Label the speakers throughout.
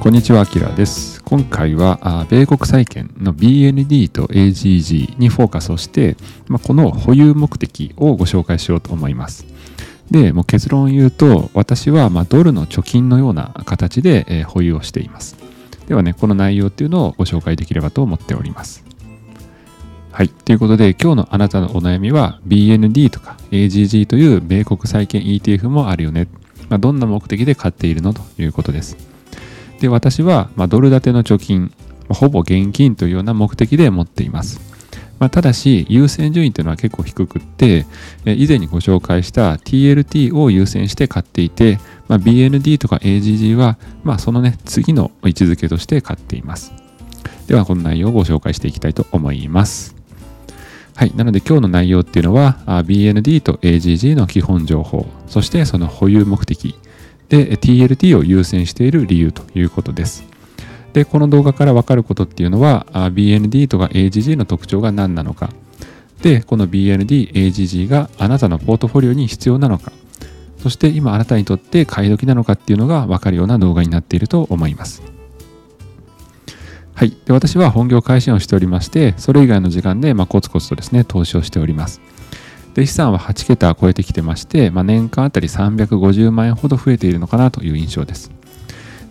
Speaker 1: こんにちは、アキラです。今回は、米国債券の BND と AGG にフォーカスをして、まあ、この保有目的をご紹介しようと思います。で、もう結論を言うと、私はまドルの貯金のような形で、保有をしています。ではね、この内容っていうのをご紹介できればと思っております。はい。ということで、今日のあなたのお悩みは BND とか AGG という米国債券 ETF もあるよね。まあ、どんな目的で買っているのということです。で、私は、まドル建ての貯金、ほぼ現金というような目的で持っています。まあ、ただし、優先順位というのは結構低くって、以前にご紹介した TLT を優先して買っていて、まあ、BND とか AGG は、まあ、そのね、次の位置づけとして買っています。では、この内容をご紹介していきたいと思います。はい。なので今日の内容っていうのは BND と AGG の基本情報、そしてその保有目的、で TLT を優先している理由ということです。で、この動画からわかることっていうのは BND とか AGG の特徴が何なのか。で、この BND、AGG があなたのポートフォリオに必要なのか。そして今あなたにとって買い時なのかっていうのがわかるような動画になっていると思います。はい。で私は本業開始をしておりまして、それ以外の時間で、まあ、コツコツとですね、投資をしております。で資産は8桁超えてきてまして、まあ、年間あたり350万円ほど増えているのかなという印象です。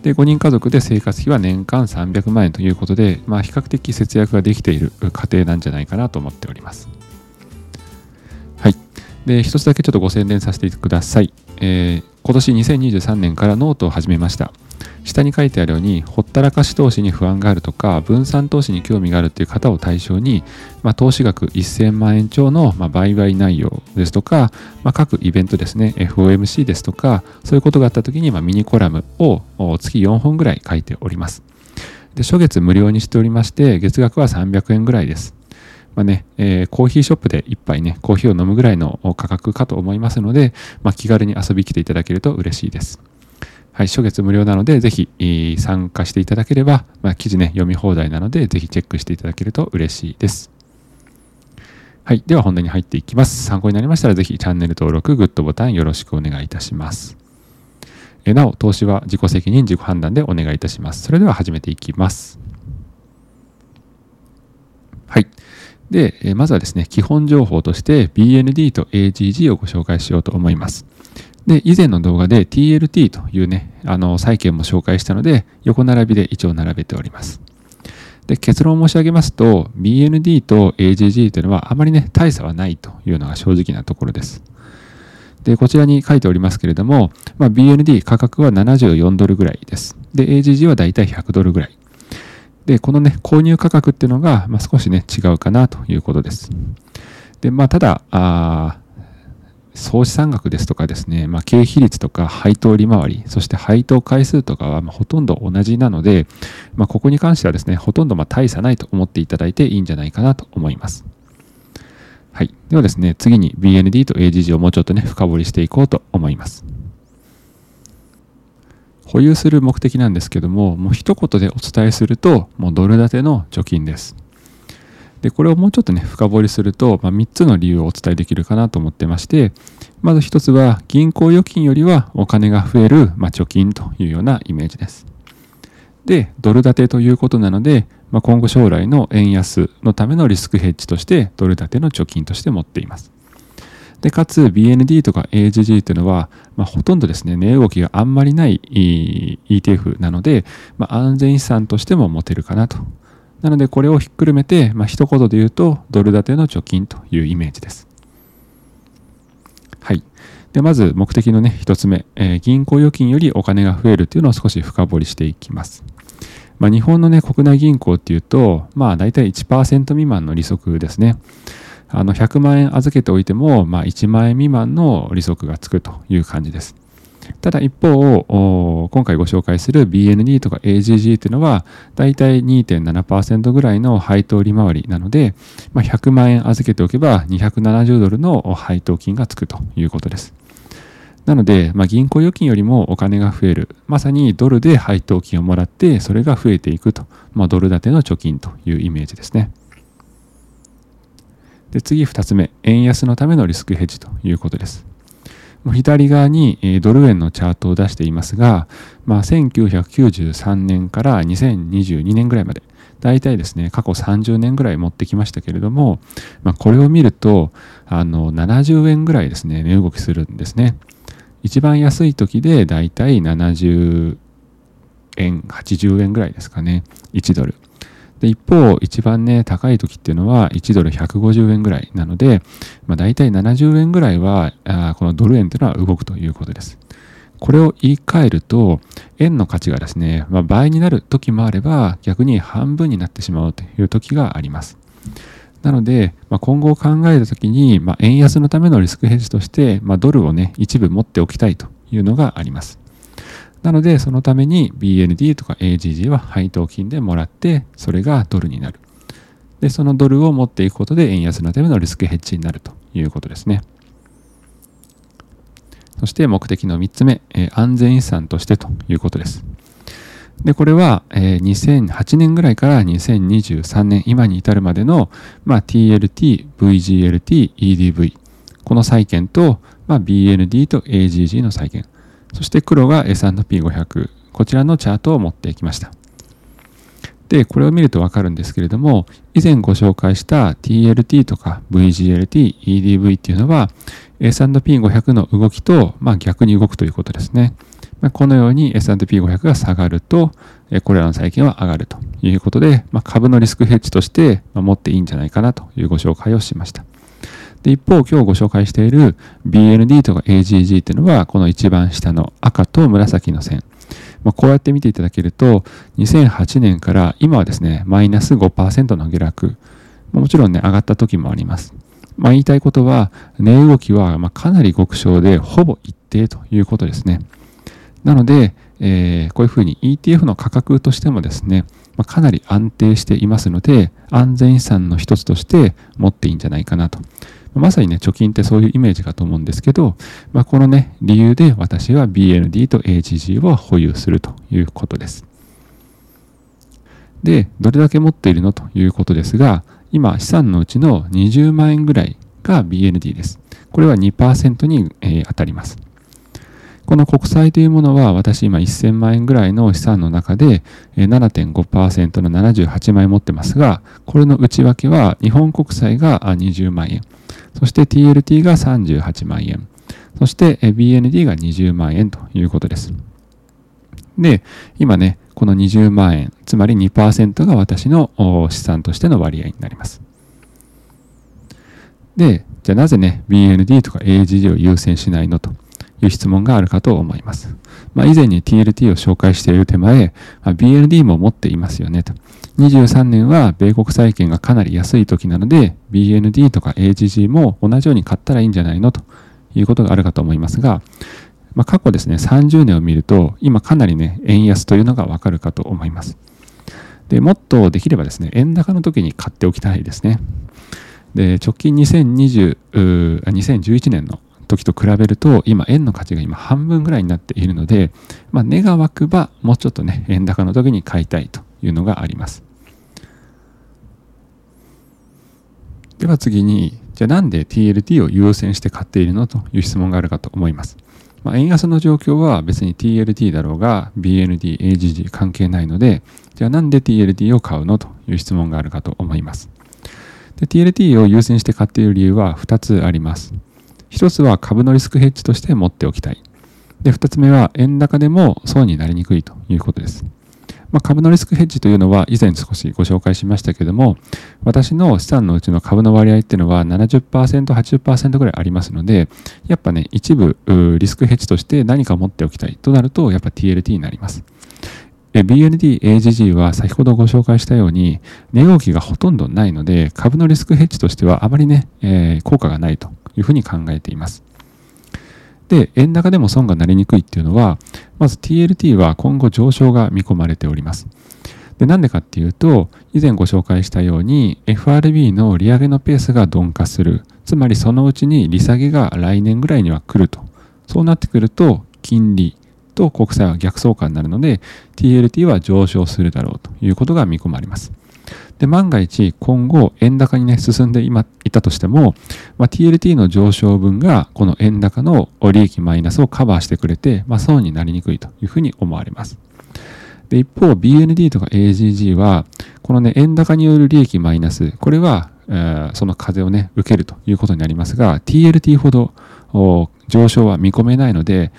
Speaker 1: で5人家族で生活費は年間300万円ということで、まあ、比較的節約ができている家庭なんじゃないかなと思っております。はい。で、一つだけちょっとご宣伝させてください。えー、今年2023年からノートを始めました。下に書いてあるようにほったらかし投資に不安があるとか分散投資に興味があるっていう方を対象に、まあ、投資額1000万円超の、まあ、売買内容ですとか、まあ、各イベントですね FOMC ですとかそういうことがあった時に、まあ、ミニコラムを月4本ぐらい書いておりますで初月無料にしておりまして月額は300円ぐらいですまあねえー、コーヒーショップで一杯ね、コーヒーを飲むぐらいの価格かと思いますので、まあ、気軽に遊び来ていただけると嬉しいです。はい、初月無料なので、ぜひ参加していただければ、まあ、記事ね、読み放題なので、ぜひチェックしていただけると嬉しいです。はい。では本題に入っていきます。参考になりましたら、ぜひチャンネル登録、グッドボタンよろしくお願いいたします。えなお、投資は自己責任、自己判断でお願いいたします。それでは始めていきます。はい。で、まずはですね、基本情報として BND と AGG をご紹介しようと思います。で、以前の動画で TLT というね、あの、債券も紹介したので、横並びで一応並べております。で、結論を申し上げますと、BND と AGG というのはあまりね、大差はないというのが正直なところです。で、こちらに書いておりますけれども、まあ、BND 価格は74ドルぐらいです。で、AGG はだいたい100ドルぐらい。で、このね、購入価格っていうのが、まあ、少しね、違うかなということです。で、まあ、ただ、あ総資産額ですとかですね、まあ、経費率とか配当利回り、そして配当回数とかはまほとんど同じなので、まあ、ここに関してはですね、ほとんどま大差ないと思っていただいていいんじゃないかなと思います。はい。ではですね、次に BND と AGG をもうちょっとね、深掘りしていこうと思います。保有する目的なんですけども、もう一言でお伝えすると、もうドル建ての貯金です。で、これをもうちょっとね、深掘りすると、まあ、3つの理由をお伝えできるかなと思ってまして、まず1つは、銀行預金よりはお金が増える、まあ、貯金というようなイメージです。で、ドル建てということなので、まあ、今後将来の円安のためのリスクヘッジとして、ドル建ての貯金として持っています。で、かつ BND とか AGG というのは、まあ、ほとんどですね、値動きがあんまりない ETF なので、まあ、安全資産としても持てるかなとなのでこれをひっくるめて、まあ、一言で言うとドル建ての貯金というイメージです。はい。で、まず目的のね、一つ目、えー、銀行預金よりお金が増えるというのを少し深掘りしていきます。まあ、日本のね、国内銀行っていうと、まあ大体1%未満の利息ですね。あの、100万円預けておいても、まあ1万円未満の利息がつくという感じです。ただ一方、今回ご紹介する BND とか AGG というのは、だいたい2.7%ぐらいの配当利回りなので、まあ、100万円預けておけば270ドルの配当金がつくということです。なので、まあ、銀行預金よりもお金が増える。まさにドルで配当金をもらって、それが増えていくと。まあ、ドル建ての貯金というイメージですね。で次2つ目、円安のためのリスクヘッジということです。左側にドル円のチャートを出していますが、まあ、1993年から2022年ぐらいまで、大体ですね、過去30年ぐらい持ってきましたけれども、まあ、これを見ると、あの、70円ぐらいですね、値動きするんですね。一番安い時で大体70円、80円ぐらいですかね、1ドル。で一方、一番ね、高い時っていうのは1ドル150円ぐらいなので、まあ、大体70円ぐらいはあこのドル円っていうのは動くということです。これを言い換えると、円の価値がですね、まあ、倍になる時もあれば、逆に半分になってしまうという時があります。なので、まあ、今後を考えた時に、まあ、円安のためのリスクヘッジとして、ま、ドルをね、一部持っておきたいというのがあります。なので、そのために BND とか AGG は配当金でもらって、それがドルになる。で、そのドルを持っていくことで円安のためのリスクヘッジになるということですね。そして目的の3つ目、えー、安全遺産としてということです。で、これは、えー、2008年ぐらいから2023年、今に至るまでの、まあ、TLT、VGLT、EDV、この債券と、まあ、BND と AGG の債券。そして黒が S&P500。こちらのチャートを持ってきました。で、これを見るとわかるんですけれども、以前ご紹介した TLT とか VGLT、EDV っていうのは S&P500 の動きと、まあ、逆に動くということですね。ま、このように S&P500 が下がると、これらの債券は上がるということで、まあ、株のリスクヘッジとして持っていいんじゃないかなというご紹介をしました。で一方、今日ご紹介している BND とか AGG っていうのは、この一番下の赤と紫の線。まあ、こうやって見ていただけると、2008年から今はですね、マイナス5%の下落。もちろんね、上がった時もあります。まあ、言いたいことは、値動きはまかなり極小で、ほぼ一定ということですね。なので、えー、こういうふうに ETF の価格としてもですね、まあ、かなり安定していますので、安全資産の一つとして持っていいんじゃないかなとまさにね、貯金ってそういうイメージかと思うんですけど、まあ、このね、理由で私は BND と AGG を保有するということです。で、どれだけ持っているのということですが、今、資産のうちの20万円ぐらいが BND です。これは2%に、えー、当たります。この国債というものは私今1000万円ぐらいの資産の中で7.5%の78万円持ってますが、これの内訳は日本国債が20万円、そして TLT が38万円、そして BND が20万円ということです。で、今ね、この20万円、つまり2%が私の資産としての割合になります。で、じゃあなぜね、BND とか AGG を優先しないのという質問があるかと思います。まあ、以前に TLT を紹介している手前、まあ、BND も持っていますよねと。23年は米国債券がかなり安い時なので、BND とか AGG も同じように買ったらいいんじゃないのということがあるかと思いますが、まあ、過去ですね、30年を見ると、今かなりね、円安というのがわかるかと思います。で、もっとできればですね、円高の時に買っておきたいですね。で、直近2020、2011年の時と比べると、今、円の価値が今半分ぐらいになっているので、まあ、値が湧くば、もうちょっとね、円高の時に買いたいというのがあります。では次に、じゃあなんで TLT を優先して買っているのという質問があるかと思います。まあ、円安の状況は別に TLT だろうが BND、AGG 関係ないので、じゃあなんで TLT を買うのという質問があるかと思います。で TLT を優先して買っている理由は2つあります。1つは株のリスクヘッジとして持っておきたい。で、2つ目は円高でも損になりにくいということです。まあ、株のリスクヘッジというのは以前少しご紹介しましたけども、私の資産のうちの株の割合っていうのは70%、80%ぐらいありますので、やっぱね、一部リスクヘッジとして何か持っておきたいとなると、やっぱ TLT になります。BND、AGG は先ほどご紹介したように、値動きがほとんどないので、株のリスクヘッジとしてはあまりね、えー、効果がないというふうに考えています。で、円高でも損がなりにくいっていうのは、まず TLT は今後上昇が見込まれております。で、なんでかっていうと、以前ご紹介したように FRB の利上げのペースが鈍化する。つまりそのうちに利下げが来年ぐらいには来ると。そうなってくると、金利と国債は逆相関になるので、TLT は上昇するだろうということが見込まれます。で、万が一今後円高にね、進んで今いたとしても、まあ、TLT の上昇分がこの円高の利益マイナスをカバーしてくれて、まあ、損になりにくいというふうに思われます。で、一方 BND とか AGG は、このね、円高による利益マイナス、これは、え、その風をね、受けるということになりますが、TLT ほど上昇は見込めないので、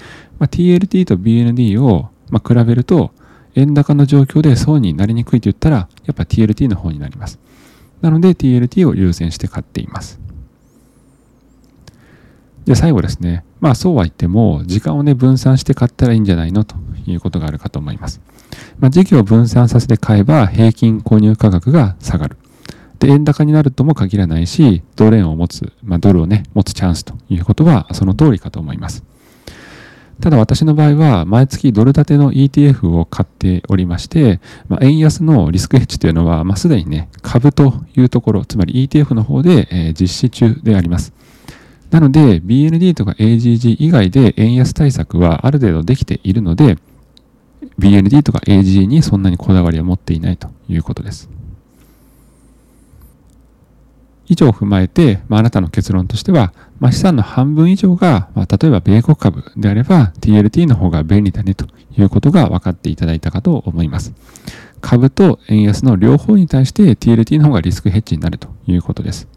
Speaker 1: まあ、TLT と BND を、まあ、比べると、円高の状況で損になりにくいと言ったら、やっぱ TLT の方になります。なので TLT を優先して買っています。で、最後ですね。まあそうは言っても、時間をね、分散して買ったらいいんじゃないの？ということがあるかと思います。まあ、時期を分散させて買えば、平均購入価格が下がる。で、円高になるとも限らないし、ドル円を持つ、まあ、ドルをね、持つチャンスということは、その通りかと思います。ただ私の場合は毎月ドル建ての ETF を買っておりまして、まあ、円安のリスクヘッジというのは、まあ、すでにね、株というところ、つまり ETF の方で、えー、実施中であります。なので BND とか AGG 以外で円安対策はある程度できているので、BND とか AGG にそんなにこだわりを持っていないということです。以上を踏まえて、まあ、あなたの結論としては、まあ、資産の半分以上が、まあ、例えば米国株であれば TLT の方が便利だねということが分かっていただいたかと思います。株と円安の両方に対して TLT の方がリスクヘッジになるということです。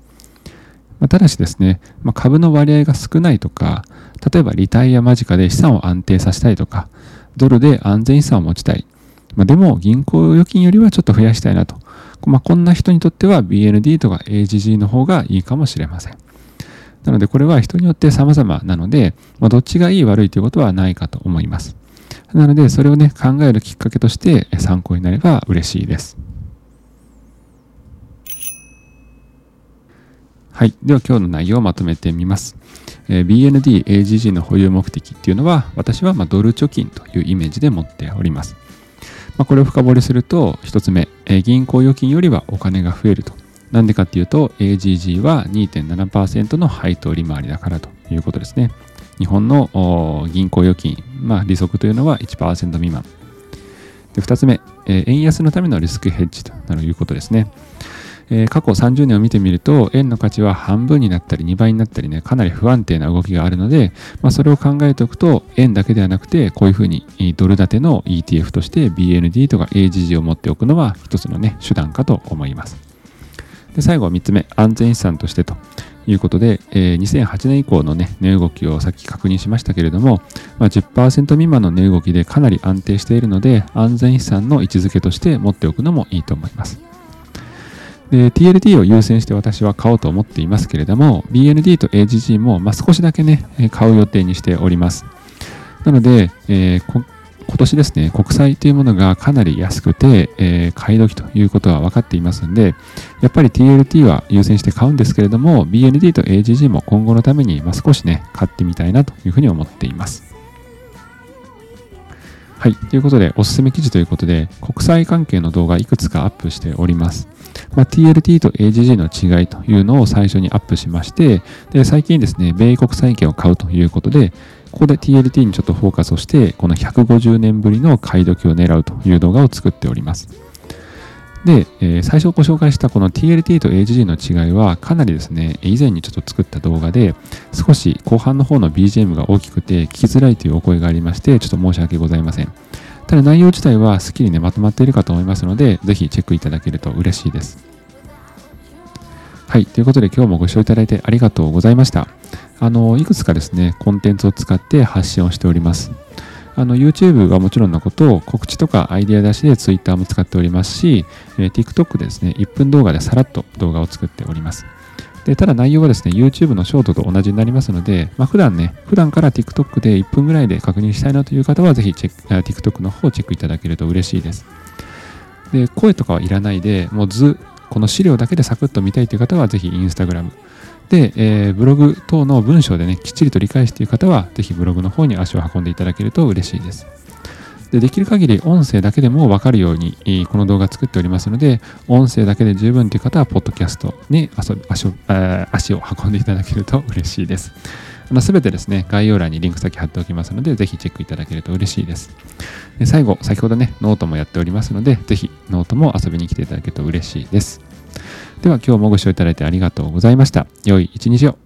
Speaker 1: まあ、ただしですね、まあ、株の割合が少ないとか、例えばリタイア間近で資産を安定させたいとか、ドルで安全資産を持ちたい。まあ、でも銀行預金よりはちょっと増やしたいなとまあ、こんな人にとっては BND とか AGG の方がいいかもしれません。なのでこれは人によって様々なので、まあ、どっちがいい悪いということはないかと思います。なのでそれをね考えるきっかけとして参考になれば嬉しいです。はい。では今日の内容をまとめてみます。えー、BND、AGG の保有目的っていうのは私はまドル貯金というイメージで持っております。まあ、これを深掘りすると、1つ目、えー、銀行預金よりはお金が増えると。なんでかっていうと、AGG は2.7%の配当利回りだからということですね。日本の銀行預金、まあ、利息というのは1%未満。で2つ目、えー、円安のためのリスクヘッジということですね。えー、過去30年を見てみると、円の価値は半分になったり2倍になったりね、かなり不安定な動きがあるので、まあ、それを考えておくと、円だけではなくて、こういうふうにドル建ての ETF として BND とか AGG を持っておくのは一つのね、手段かと思います。で最後3つ目、安全資産としてということで、えー、2008年以降のね、値動きをさっき確認しましたけれども、まあ、10%未満の値動きでかなり安定しているので、安全資産の位置づけとして持っておくのもいいと思います。で TLT を優先して私は買おうと思っていますけれども BND と AGG も、まあ、少しだけね買う予定にしておりますなので、えー、今年ですね国債というものがかなり安くて、えー、買い時ということは分かっていますのでやっぱり TLT は優先して買うんですけれども BND と AGG も今後のために、まあ、少しね買ってみたいなというふうに思っていますはい。ということで、おすすめ記事ということで、国際関係の動画いくつかアップしております。まあ、TLT と AGG の違いというのを最初にアップしまして、で最近ですね、米国債券を買うということで、ここで TLT にちょっとフォーカスをして、この150年ぶりの買い時を狙うという動画を作っております。で、えー、最初ご紹介したこの TLT と AGG の違いはかなりですね、以前にちょっと作った動画で少し後半の方の BGM が大きくて聞きづらいというお声がありまして、ちょっと申し訳ございません。ただ内容自体はスッキリね、まとまっているかと思いますので、ぜひチェックいただけると嬉しいです。はい。ということで今日もご視聴いただいてありがとうございました。あの、いくつかですね、コンテンツを使って発信をしております。あの YouTube はもちろんのことを告知とかアイデア出しで Twitter も使っておりますし、え、TikTok でですね、1分動画でさらっと動画を作っております。でただ内容はですね、YouTube のショートと同じになりますので、まあ、普段ね、普段から TikTok で1分ぐらいで確認したいなという方は、ぜひチェック TikTok の方をチェックいただけると嬉しいです。で、声とかはいらないで、もう図、この資料だけでサクッと見たいという方は、ぜひ Instagram、で、えー、ブログ等の文章でね、きっちりと理解している方は、ぜひブログの方に足を運んでいただけると嬉しいです。でできる限り音声だけでも分かるように、この動画作っておりますので、音声だけで十分という方は、ポッドキャストに足を足を運んでいただけると 嬉しいです。あの全てですね、概要欄にリンク先貼っておきますので、ぜひチェックいただけると嬉しいです。で最後、先ほどね、ノートもやっておりますので、ぜひノートも遊びに来ていただけると嬉しいです。では今日もご視聴いただいてありがとうございました。良い一日を。